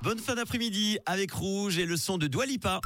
Bonne fin d'après-midi avec Rouge et le son de Doualipa.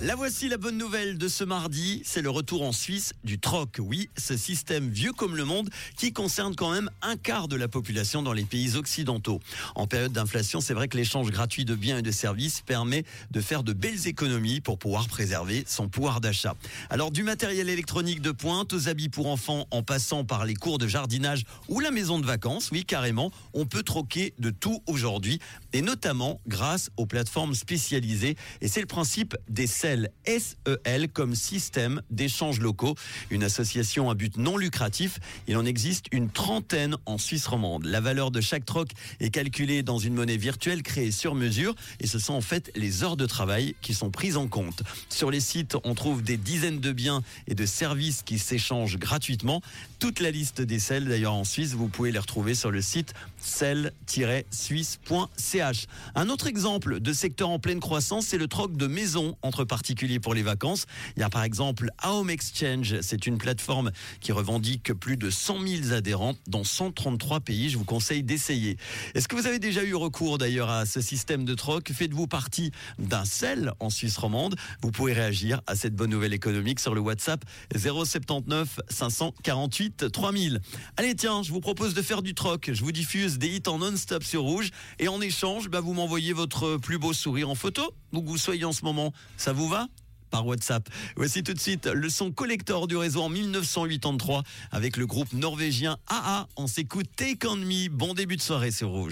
La voici la bonne nouvelle de ce mardi, c'est le retour en Suisse du troc. Oui, ce système vieux comme le monde qui concerne quand même un quart de la population dans les pays occidentaux. En période d'inflation, c'est vrai que l'échange gratuit de biens et de services permet de faire de belles économies pour pouvoir préserver son pouvoir d'achat. Alors du matériel électronique de pointe aux habits pour enfants en passant par les cours de jardinage ou la maison de vacances, oui carrément, on peut troquer de tout aujourd'hui et notamment grâce aux plateformes spécialisées et c'est le principe des SEL, SEL comme système d'échange locaux, une association à but non lucratif. Il en existe une trentaine en Suisse romande. La valeur de chaque troc est calculée dans une monnaie virtuelle créée sur mesure et ce sont en fait les heures de travail qui sont prises en compte. Sur les sites, on trouve des dizaines de biens et de services qui s'échangent gratuitement. Toute la liste des SEL d'ailleurs en Suisse, vous pouvez les retrouver sur le site cel-suisse.ch. Un autre exemple de secteur en pleine croissance, c'est le troc de maison entre particuliers pour les vacances. Il y a par exemple Home Exchange, c'est une plateforme qui revendique plus de 100 000 adhérents dans 133 pays. Je vous conseille d'essayer. Est-ce que vous avez déjà eu recours d'ailleurs à ce système de troc? Faites-vous partie d'un sel en Suisse romande? Vous pouvez réagir à cette bonne nouvelle économique sur le WhatsApp 079 548 3000. Allez tiens, je vous propose de faire du troc. Je vous diffuse des hits en non-stop sur Rouge et en échange, bah, vous m'envoyez votre plus beau sourire en photo, que vous soyez en moment. Ça vous va? Par WhatsApp. Voici tout de suite le son collector du réseau en 1983 avec le groupe norvégien AA. On s'écoute Take On Me. Bon début de soirée sur Rouge.